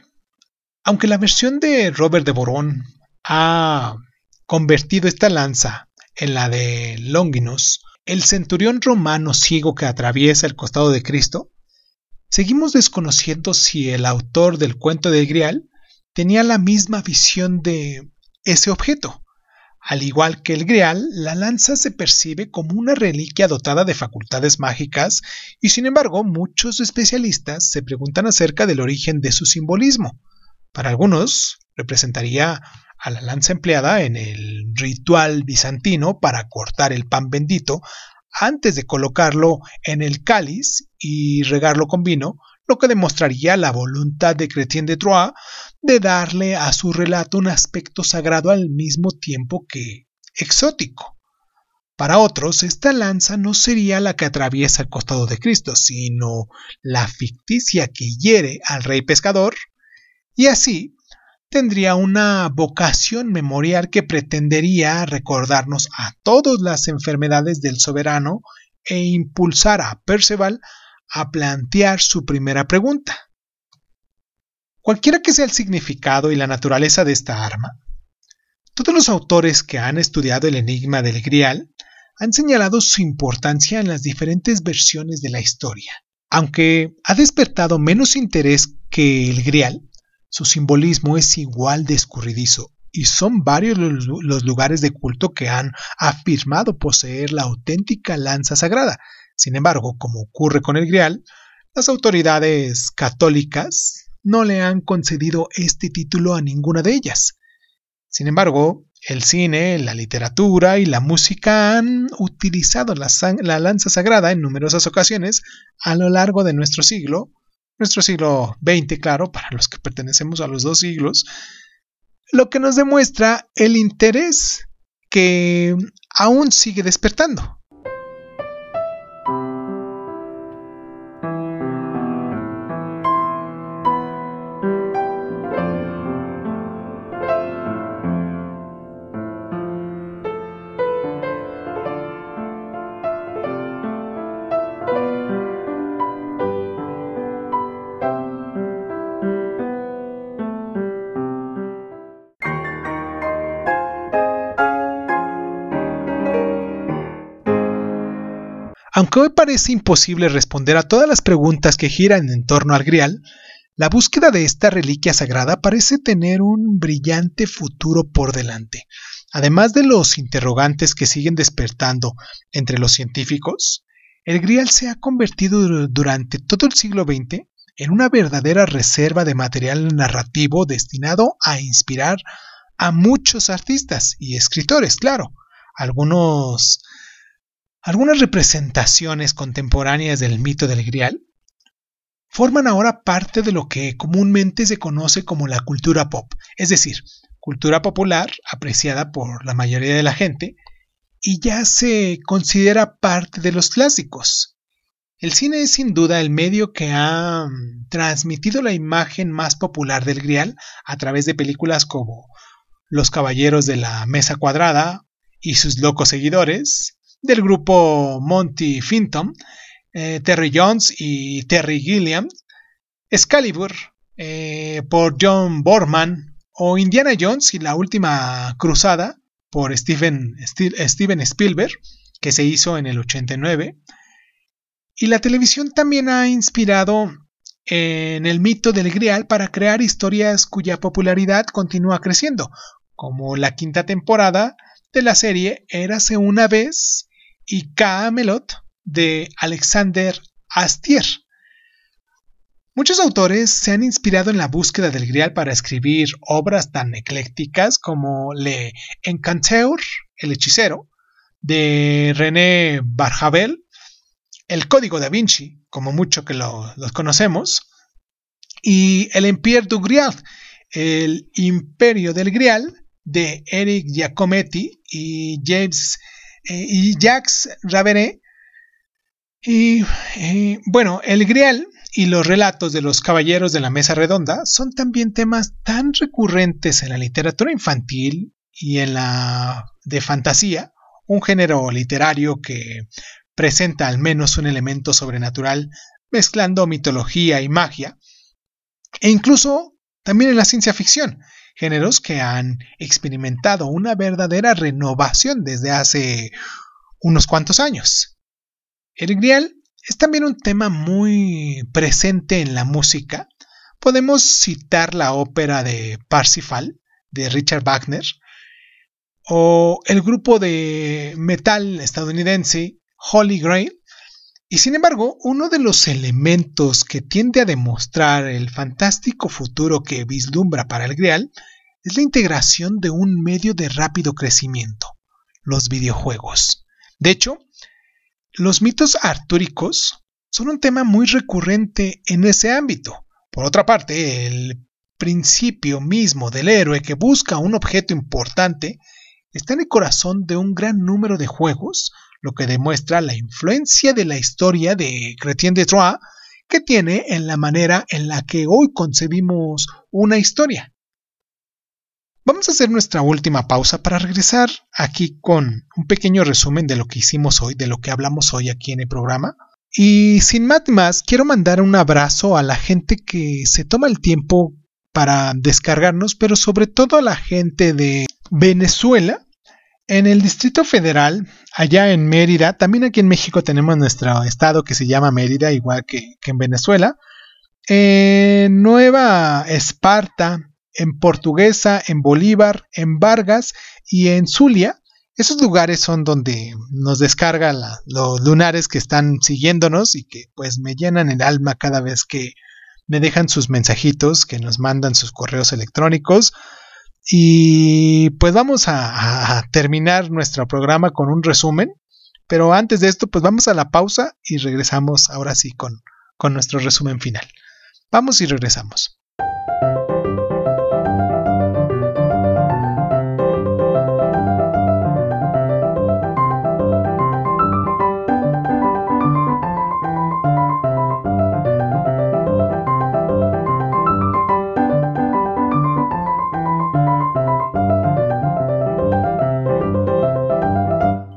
aunque la versión de Robert de Boron ha convertido esta lanza en la de Longinus, el centurión romano ciego que atraviesa el costado de Cristo, seguimos desconociendo si el autor del cuento del Grial tenía la misma visión de ese objeto. Al igual que el grial, la lanza se percibe como una reliquia dotada de facultades mágicas y sin embargo muchos especialistas se preguntan acerca del origen de su simbolismo. Para algunos representaría a la lanza empleada en el ritual bizantino para cortar el pan bendito antes de colocarlo en el cáliz y regarlo con vino, lo que demostraría la voluntad de Chrétien de Troyes de darle a su relato un aspecto sagrado al mismo tiempo que exótico. Para otros, esta lanza no sería la que atraviesa el costado de Cristo, sino la ficticia que hiere al rey pescador, y así tendría una vocación memorial que pretendería recordarnos a todas las enfermedades del soberano e impulsar a Perceval a plantear su primera pregunta. Cualquiera que sea el significado y la naturaleza de esta arma, todos los autores que han estudiado el enigma del Grial han señalado su importancia en las diferentes versiones de la historia. Aunque ha despertado menos interés que el Grial, su simbolismo es igual de escurridizo y son varios los lugares de culto que han afirmado poseer la auténtica lanza sagrada, sin embargo, como ocurre con el Grial, las autoridades católicas no le han concedido este título a ninguna de ellas. Sin embargo, el cine, la literatura y la música han utilizado la, lanza sagrada en numerosas ocasiones a lo largo de nuestro siglo, nuestro siglo XX, claro, para los que pertenecemos a los dos siglos, lo que nos demuestra el interés que aún sigue despertando. Aunque hoy parece imposible responder a todas las preguntas que giran en torno al Grial, la búsqueda de esta reliquia sagrada parece tener un brillante futuro por delante. Además de los interrogantes que siguen despertando entre los científicos, el Grial se ha convertido durante todo el siglo XX en una verdadera reserva de material narrativo destinado a inspirar a muchos artistas y escritores, claro. Algunos algunas representaciones contemporáneas del mito del Grial forman ahora parte de lo que comúnmente se conoce como la cultura pop, es decir, cultura popular apreciada por la mayoría de la gente y ya se considera parte de los clásicos. El cine es sin duda el medio que ha mm, transmitido la imagen más popular del Grial a través de películas como Los Caballeros de la Mesa Cuadrada y sus locos seguidores, del grupo Monty Finton, eh, Terry Jones y Terry Gilliam, Excalibur eh, por John Borman o Indiana Jones y la última cruzada por Steven, Steven Spielberg, que se hizo en el 89. Y la televisión también ha inspirado en el mito del Grial para crear historias cuya popularidad continúa creciendo, como la quinta temporada de la serie Érase una vez y Camelot de Alexander Astier. Muchos autores se han inspirado en la búsqueda del Grial para escribir obras tan eclécticas como Le Encanteur, El hechicero, de René Barjavel, El Código da Vinci, como mucho que lo, los conocemos, y El Empire du Grial, El Imperio del Grial, de Eric Giacometti y James eh, y Jacques Ravenet. Y, y bueno, el Grial y los relatos de los caballeros de la mesa redonda son también temas tan recurrentes en la literatura infantil y en la de fantasía, un género literario que presenta al menos un elemento sobrenatural mezclando mitología y magia, e incluso también en la ciencia ficción, géneros que han experimentado una verdadera renovación desde hace unos cuantos años. El Grial es también un tema muy presente en la música. Podemos citar la ópera de Parsifal de Richard Wagner o el grupo de metal estadounidense Holy Grail. Y sin embargo, uno de los elementos que tiende a demostrar el fantástico futuro que vislumbra para el Grial es la integración de un medio de rápido crecimiento, los videojuegos. De hecho, los mitos artúricos son un tema muy recurrente en ese ámbito. Por otra parte, el principio mismo del héroe que busca un objeto importante está en el corazón de un gran número de juegos, lo que demuestra la influencia de la historia de Chrétien de Troyes que tiene en la manera en la que hoy concebimos una historia. Vamos a hacer nuestra última pausa para regresar aquí con un pequeño resumen de lo que hicimos hoy, de lo que hablamos hoy aquí en el programa. Y sin más más, quiero mandar un abrazo a la gente que se toma el tiempo para descargarnos, pero sobre todo a la gente de Venezuela, en el Distrito Federal, allá en Mérida, también aquí en México tenemos nuestro estado que se llama Mérida, igual que, que en Venezuela. En Nueva Esparta, en Portuguesa, en Bolívar, en Vargas y en Zulia. Esos lugares son donde nos descargan los lunares que están siguiéndonos y que pues me llenan el alma cada vez que me dejan sus mensajitos, que nos mandan sus correos electrónicos. Y pues vamos a, terminar nuestro programa con un resumen. Pero antes de esto, pues vamos a la pausa y regresamos ahora sí con, con nuestro resumen final. Vamos y regresamos.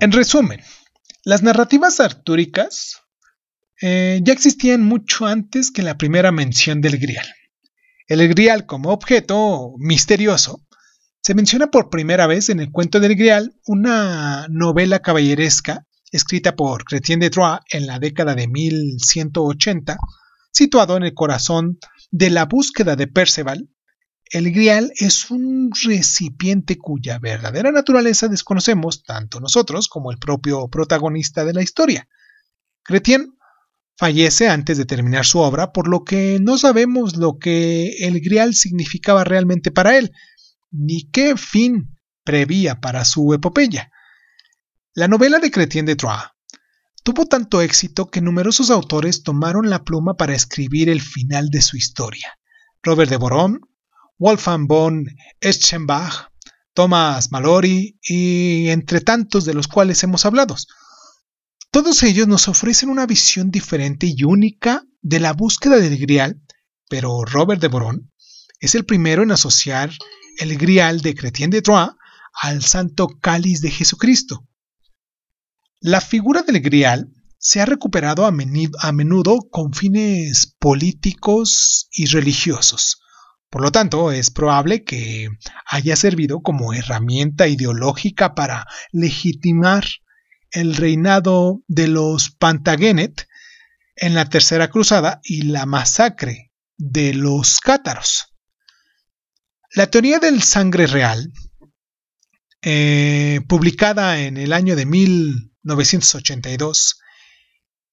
En resumen, las narrativas artúricas eh, ya existían mucho antes que la primera mención del grial. El grial como objeto misterioso se menciona por primera vez en el cuento del grial, una novela caballeresca escrita por Chrétien de Troyes en la década de 1180, situado en el corazón de la búsqueda de Perceval el grial es un recipiente cuya verdadera naturaleza desconocemos tanto nosotros como el propio protagonista de la historia. Cretien fallece antes de terminar su obra, por lo que no sabemos lo que el grial significaba realmente para él, ni qué fin prevía para su epopeya. La novela de Cretien de Troyes tuvo tanto éxito que numerosos autores tomaron la pluma para escribir el final de su historia. Robert de Boron, Wolfgang von Eschenbach, Thomas Mallory y entre tantos de los cuales hemos hablado. Todos ellos nos ofrecen una visión diferente y única de la búsqueda del grial, pero Robert de Boron es el primero en asociar el grial de Chrétien de Troyes al santo cáliz de Jesucristo. La figura del grial se ha recuperado a menudo con fines políticos y religiosos. Por lo tanto, es probable que haya servido como herramienta ideológica para legitimar el reinado de los Pantagenet en la Tercera Cruzada y la masacre de los cátaros. La teoría del sangre real eh, publicada en el año de 1982,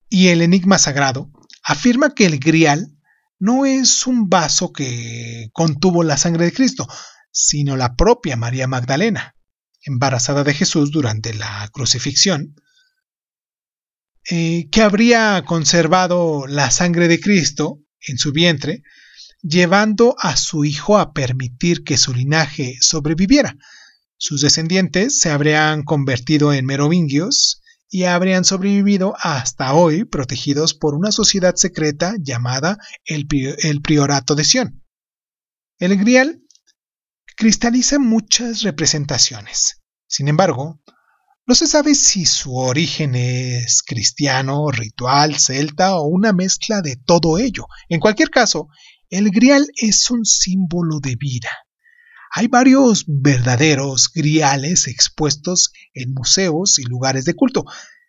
y el Enigma Sagrado, afirma que el grial no es un vaso que contuvo la sangre de Cristo, sino la propia María Magdalena, embarazada de Jesús durante la crucifixión, eh, que habría conservado la sangre de Cristo en su vientre, llevando a su hijo a permitir que su linaje sobreviviera. Sus descendientes se habrían convertido en merovingios y habrían sobrevivido hasta hoy protegidos por una sociedad secreta llamada el, Priorato de Sion. El Grial cristaliza muchas representaciones. Sin embargo, no se sabe si su origen es cristiano, ritual, celta o una mezcla de todo ello. En cualquier caso, el grial es un símbolo de vida. Hay varios verdaderos griales expuestos en museos y lugares de culto.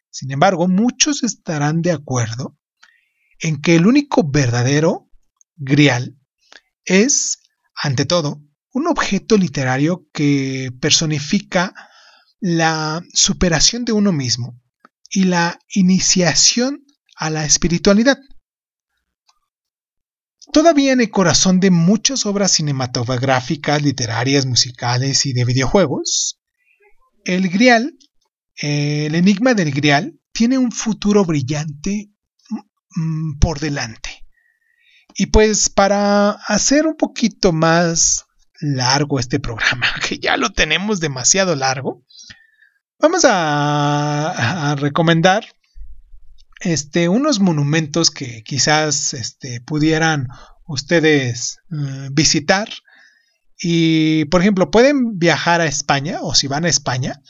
Sin embargo, muchos estarán de acuerdo en que el único verdadero grial es, ante todo, un objeto literario que personifica la superación de uno mismo y la iniciación a la espiritualidad. Todavía en el corazón de muchas obras cinematográficas, literarias, musicales y de videojuegos, el Grial, el enigma del Grial, tiene un futuro brillante mm, por delante. Y pues para hacer un poquito más largo este programa, que ya lo tenemos demasiado largo, vamos a, recomendar este, unos monumentos que quizás este, pudieran ustedes eh, visitar. Y, por ejemplo, pueden viajar a España o si van a España,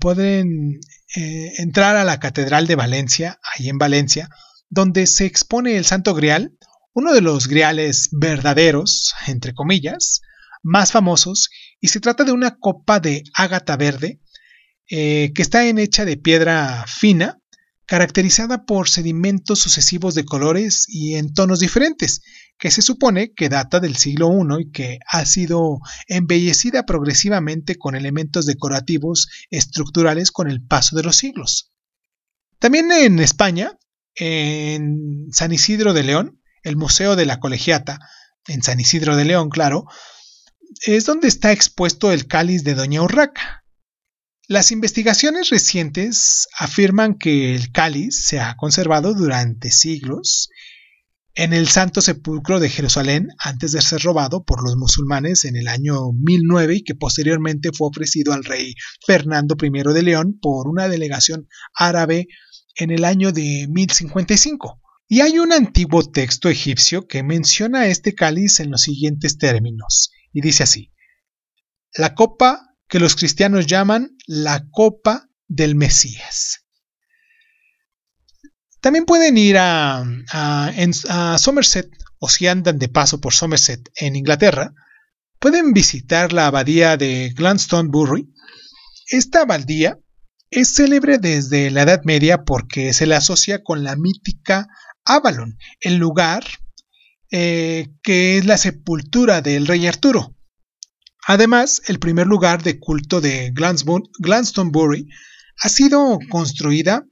pueden eh, entrar a la Catedral de Valencia, ahí en Valencia, donde se expone el Santo Grial, uno de los griales verdaderos, entre comillas, más famosos, y se trata de una copa de ágata verde eh, que está hecha de piedra fina caracterizada por sedimentos sucesivos de colores y en tonos diferentes, que se supone que data del siglo I y que ha sido embellecida progresivamente con elementos decorativos estructurales con el paso de los siglos. También en España, en San Isidro de León, el Museo de la Colegiata, en San Isidro de León, claro, es donde está expuesto el cáliz de Doña Urraca, las investigaciones recientes afirman que el cáliz se ha conservado durante siglos en el Santo Sepulcro de Jerusalén antes de ser robado por los musulmanes en el año 1009 y que posteriormente fue ofrecido al rey Fernando I de León por una delegación árabe en el año de 1055. Y hay un antiguo texto egipcio que menciona este cáliz en los siguientes términos, y dice así, la copa que los cristianos llaman la copa del Mesías. También pueden ir a, Somerset o si andan de paso por Somerset en Inglaterra, pueden visitar la abadía de Glastonbury. Esta abadía es célebre desde la Edad Media porque se le asocia con la mítica Avalon, el lugar eh, que es la sepultura del rey Arturo. Además, el primer lugar de culto de Glastonbury ha sido construida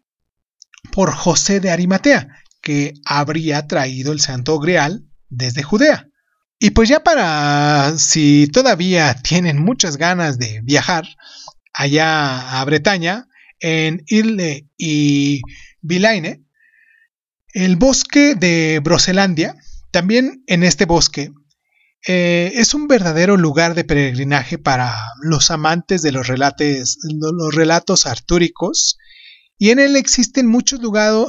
por José de Arimatea, que habría traído el Santo Grial desde Judea. Y pues ya para si todavía tienen muchas ganas de viajar allá a Bretaña, en Irle y Vilaine, el bosque de Broselandia, también en este bosque eh, es un verdadero lugar de peregrinaje para los amantes de los, relatos artúricos y en él existen muchos,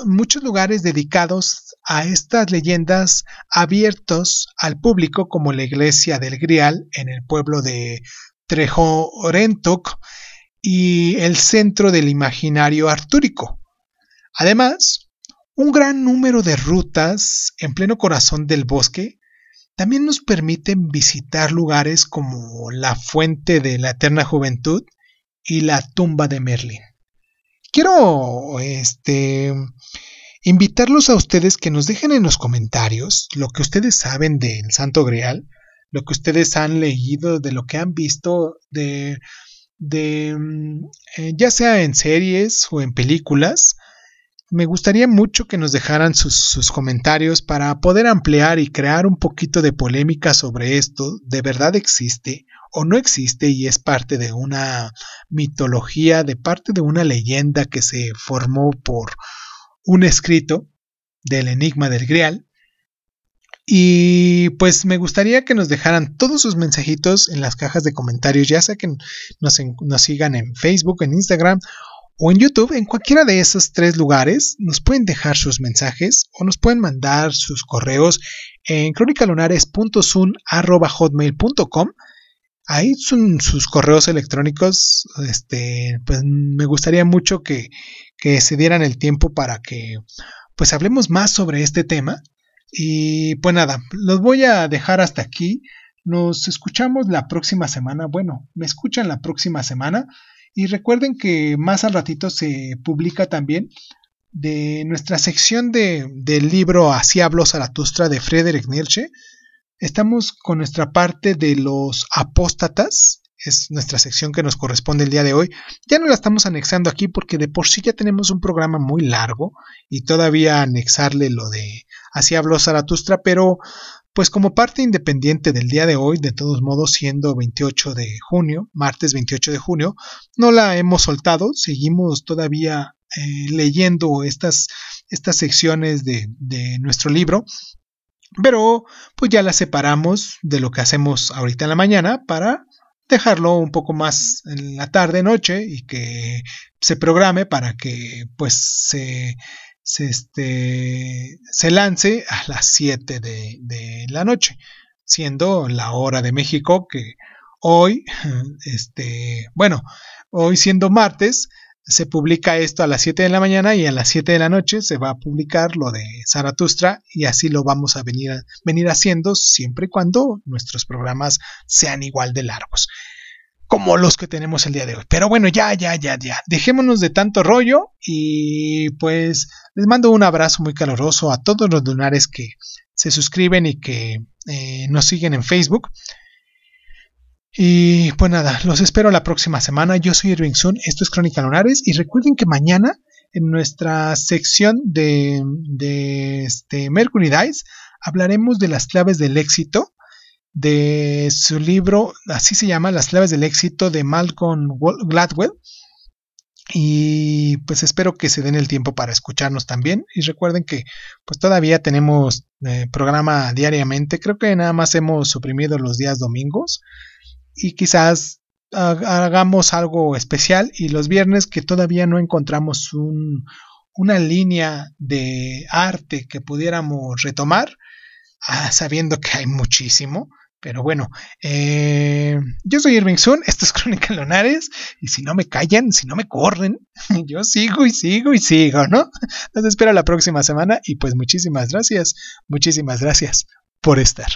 muchos lugares dedicados a estas leyendas abiertos al público como la iglesia del Grial en el pueblo de Trejorentoc y el centro del imaginario artúrico. Además, un gran número de rutas en pleno corazón del bosque también nos permiten visitar lugares como la Fuente de la Eterna Juventud y la tumba de Merlin. Quiero este, invitarlos a ustedes que nos dejen en los comentarios lo que ustedes saben del Santo Grial, lo que ustedes han leído, de lo que han visto, de, de mm, eh, ya sea en series o en películas. Me gustaría mucho que nos dejaran sus, comentarios para poder ampliar y crear un poquito de polémica sobre esto. ¿De verdad existe o no existe y es parte de una mitología, de parte de una leyenda que se formó por un escrito del enigma del Grial? Y pues me gustaría que nos dejaran todos sus mensajitos en las cajas de comentarios, ya sea que nos, sigan en Facebook, en Instagram o en YouTube, en cualquiera de esos tres lugares, nos pueden dejar sus mensajes o nos pueden mandar sus correos en cronicalunares.sun.hotmail.com. Ahí son sus correos electrónicos. Este, pues me gustaría mucho que, que se dieran el tiempo para que pues hablemos más sobre este tema y pues nada, los voy a dejar hasta aquí. Nos escuchamos la próxima semana. Bueno, me escuchan la próxima semana. Y recuerden que más al ratito se publica también de nuestra sección de, del libro Así habló Zaratustra de Friedrich Nietzsche. Estamos con nuestra parte de los apóstatas. Es nuestra sección que nos corresponde el día de hoy. Ya no la estamos anexando aquí porque de por sí ya tenemos un programa muy largo y todavía anexarle lo de Así habló Zaratustra, pero pues como parte independiente del día de hoy, de todos modos siendo 28 de junio, martes 28 de junio, no la hemos soltado, seguimos todavía eh, leyendo estas, estas secciones de, de nuestro libro, pero pues ya la separamos de lo que hacemos ahorita en la mañana para dejarlo un poco más en la tarde noche y que se programe para que pues se se, este, se lance a las 7 de, la noche, siendo la hora de México que hoy, este, bueno, hoy siendo martes, se publica esto a las 7 de la mañana y a las 7 de la noche se va a publicar lo de Zaratustra y así lo vamos a venir, a, venir haciendo siempre y cuando nuestros programas sean igual de largos como los que tenemos el día de hoy. Pero bueno, ya, ya, ya, ya. Dejémonos de tanto rollo y pues les mando un abrazo muy caluroso a todos los lunares que se suscriben y que eh, nos siguen en Facebook. Y pues nada, los espero la próxima semana. Yo soy Irving Sun, esto es Crónica Lunares y recuerden que mañana en nuestra sección de, de este Mercury Dice hablaremos de las claves del éxito de su libro, así se llama, Las claves del éxito de Malcolm Gladwell. Y pues espero que se den el tiempo para escucharnos también. Y recuerden que pues todavía tenemos eh, programa diariamente. Creo que nada más hemos suprimido los días domingos. Y quizás hagamos algo especial. Y los viernes que todavía no encontramos un, una línea de arte que pudiéramos retomar. Ah, sabiendo que hay muchísimo. Pero bueno, eh, yo soy Irving Sun, esto es Crónica Lunares, y si no me callan, si no me corren, yo sigo y sigo y sigo, ¿no? Los espero la próxima semana y pues muchísimas gracias, muchísimas gracias por estar.